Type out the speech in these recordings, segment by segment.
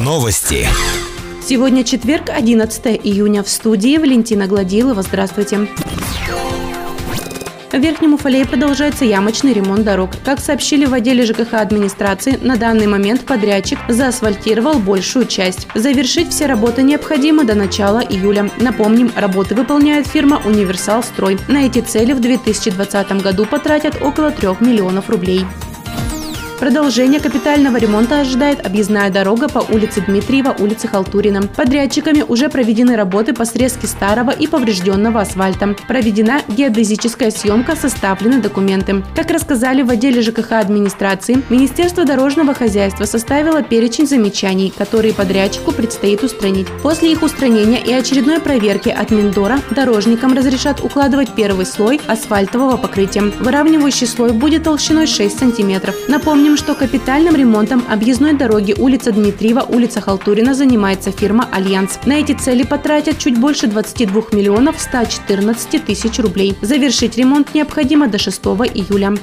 Новости. Сегодня четверг, 11 июня. В студии Валентина Гладилова. Здравствуйте. В Верхнем Уфалее продолжается ямочный ремонт дорог. Как сообщили в отделе ЖКХ администрации, на данный момент подрядчик заасфальтировал большую часть. Завершить все работы необходимо до начала июля. Напомним, работы выполняет фирма «Универсал Строй». На эти цели в 2020 году потратят около 3 миллионов рублей. Продолжение капитального ремонта ожидает объездная дорога по улице Дмитриева, улице Халтурина. Подрядчиками уже проведены работы по срезке старого и поврежденного асфальта. Проведена геодезическая съемка, составлены документы. Как рассказали в отделе ЖКХ администрации, Министерство дорожного хозяйства составило перечень замечаний, которые подрядчику предстоит устранить. После их устранения и очередной проверки от Миндора дорожникам разрешат укладывать первый слой асфальтового покрытия. Выравнивающий слой будет толщиной 6 см. Напомним, Напомним, что капитальным ремонтом объездной дороги улица Дмитриева, улица Халтурина занимается фирма «Альянс». На эти цели потратят чуть больше 22 миллионов 114 тысяч рублей. Завершить ремонт необходимо до 6 июля.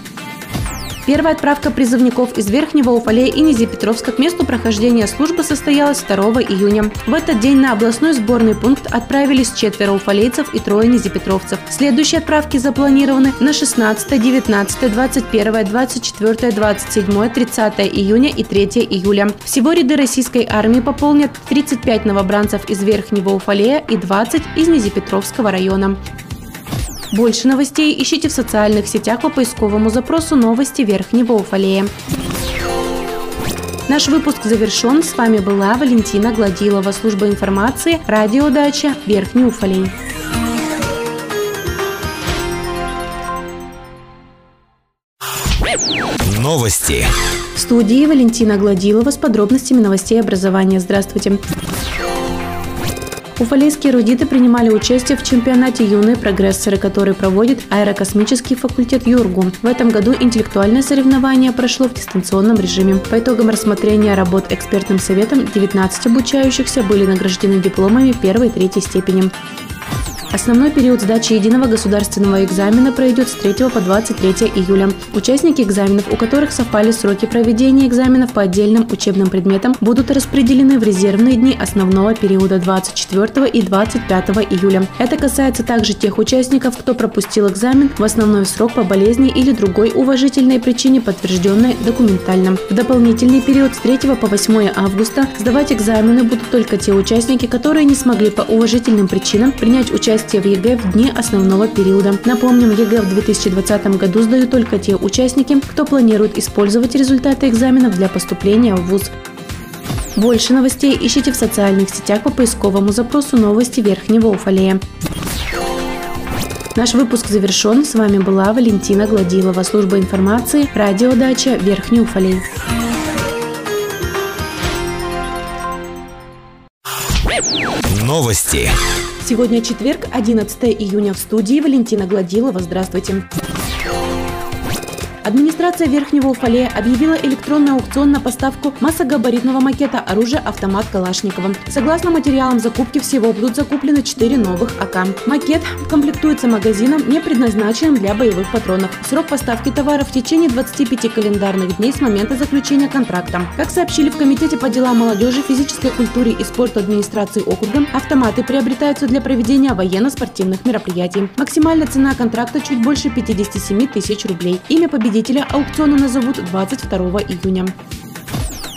Первая отправка призывников из Верхнего Уфалея и Низипетровска к месту прохождения службы состоялась 2 июня. В этот день на областной сборный пункт отправились четверо уфалейцев и трое низипетровцев. Следующие отправки запланированы на 16, 19, 21, 24, 27, 30 июня и 3 июля. Всего ряды российской армии пополнят 35 новобранцев из Верхнего Уфалея и 20 из Низипетровского района. Больше новостей ищите в социальных сетях по поисковому запросу «Новости Верхнего Уфалея». Наш выпуск завершен. С вами была Валентина Гладилова, служба информации, радиодача Верхний Уфалей. Новости. В студии Валентина Гладилова с подробностями новостей образования. Здравствуйте. Уфалейские эрудиты принимали участие в чемпионате «Юные прогрессоры», который проводит аэрокосмический факультет ЮРГУ. В этом году интеллектуальное соревнование прошло в дистанционном режиме. По итогам рассмотрения работ экспертным советом 19 обучающихся были награждены дипломами первой и третьей степени. Основной период сдачи единого государственного экзамена пройдет с 3 по 23 июля. Участники экзаменов, у которых совпали сроки проведения экзаменов по отдельным учебным предметам, будут распределены в резервные дни основного периода 24 и 25 июля. Это касается также тех участников, кто пропустил экзамен в основной срок по болезни или другой уважительной причине, подтвержденной документально. В дополнительный период с 3 по 8 августа сдавать экзамены будут только те участники, которые не смогли по уважительным причинам принять участие участие в ЕГЭ в дни основного периода. Напомним, ЕГЭ в 2020 году сдают только те участники, кто планирует использовать результаты экзаменов для поступления в ВУЗ. Больше новостей ищите в социальных сетях по поисковому запросу «Новости Верхнего Уфалея». Наш выпуск завершен. С вами была Валентина Гладилова, служба информации, Радио Дача Верхний Уфалей. Новости. Сегодня четверг, 11 июня. В студии Валентина Гладилова. Здравствуйте. Администрация Верхнего Уфалея объявила электронный аукцион на поставку массогабаритного макета оружия автомат Калашникова. Согласно материалам закупки всего будут закуплены 4 новых АК. Макет комплектуется магазином, не предназначенным для боевых патронов. Срок поставки товара в течение 25 календарных дней с момента заключения контракта. Как сообщили в Комитете по делам молодежи, физической культуре и спорту администрации округа, автоматы приобретаются для проведения военно-спортивных мероприятий. Максимальная цена контракта чуть больше 57 тысяч рублей. Имя победителя победителя аукциона назовут 22 июня.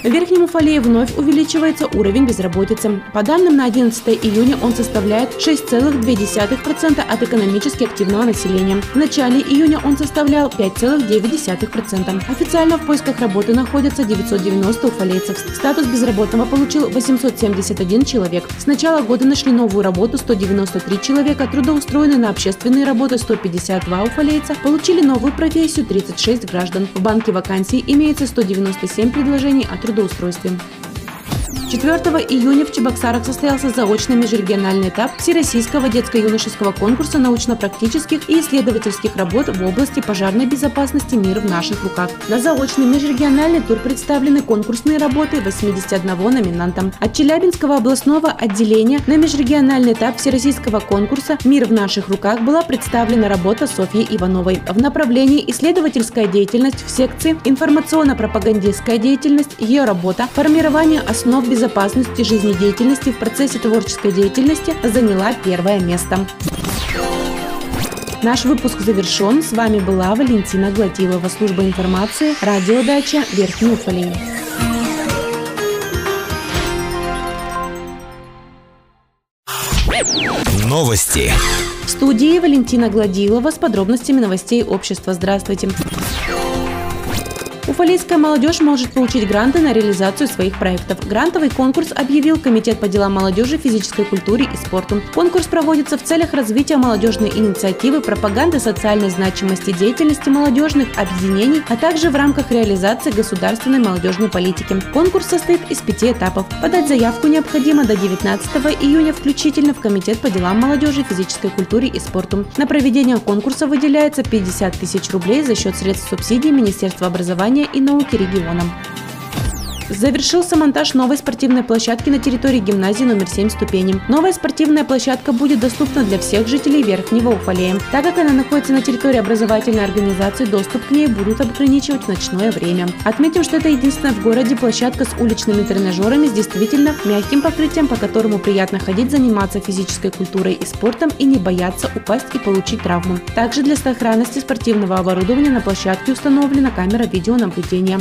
В Верхнем Уфалее вновь увеличивается уровень безработицы. По данным на 11 июня он составляет 6,2% от экономически активного населения. В начале июня он составлял 5,9%. Официально в поисках работы находятся 990 уфалейцев. Статус безработного получил 871 человек. С начала года нашли новую работу 193 человека, трудоустроены на общественные работы 152 уфалейца, получили новую профессию 36 граждан. В банке вакансий имеется 197 предложений о трудоустройстве трудоустройстве. 4 июня в Чебоксарах состоялся заочный межрегиональный этап Всероссийского детско-юношеского конкурса научно-практических и исследовательских работ в области пожарной безопасности «Мир в наших руках». На заочный межрегиональный тур представлены конкурсные работы 81 номинантам. От Челябинского областного отделения на межрегиональный этап Всероссийского конкурса «Мир в наших руках» была представлена работа Софьи Ивановой в направлении исследовательская деятельность в секции информационно-пропагандистская деятельность, ее работа, формирование основ безопасности жизнедеятельности в процессе творческой деятельности заняла первое место. Наш выпуск завершен. С вами была Валентина Гладилова, служба информации, радиодача Верхний Уфалей. Новости. В студии Валентина Гладилова с подробностями новостей общества. Здравствуйте. Уфалейская молодежь может получить гранты на реализацию своих проектов. Грантовый конкурс объявил Комитет по делам молодежи, физической культуре и спорту. Конкурс проводится в целях развития молодежной инициативы, пропаганды социальной значимости деятельности молодежных объединений, а также в рамках реализации государственной молодежной политики. Конкурс состоит из пяти этапов. Подать заявку необходимо до 19 июня включительно в Комитет по делам молодежи, физической культуре и спорту. На проведение конкурса выделяется 50 тысяч рублей за счет средств субсидий Министерства образования образования и науки региона. Завершился монтаж новой спортивной площадки на территории гимназии номер 7 ступени. Новая спортивная площадка будет доступна для всех жителей Верхнего Уфалея. Так как она находится на территории образовательной организации, доступ к ней будут ограничивать в ночное время. Отметим, что это единственная в городе площадка с уличными тренажерами с действительно мягким покрытием, по которому приятно ходить, заниматься физической культурой и спортом и не бояться упасть и получить травму. Также для сохранности спортивного оборудования на площадке установлена камера видеонаблюдения.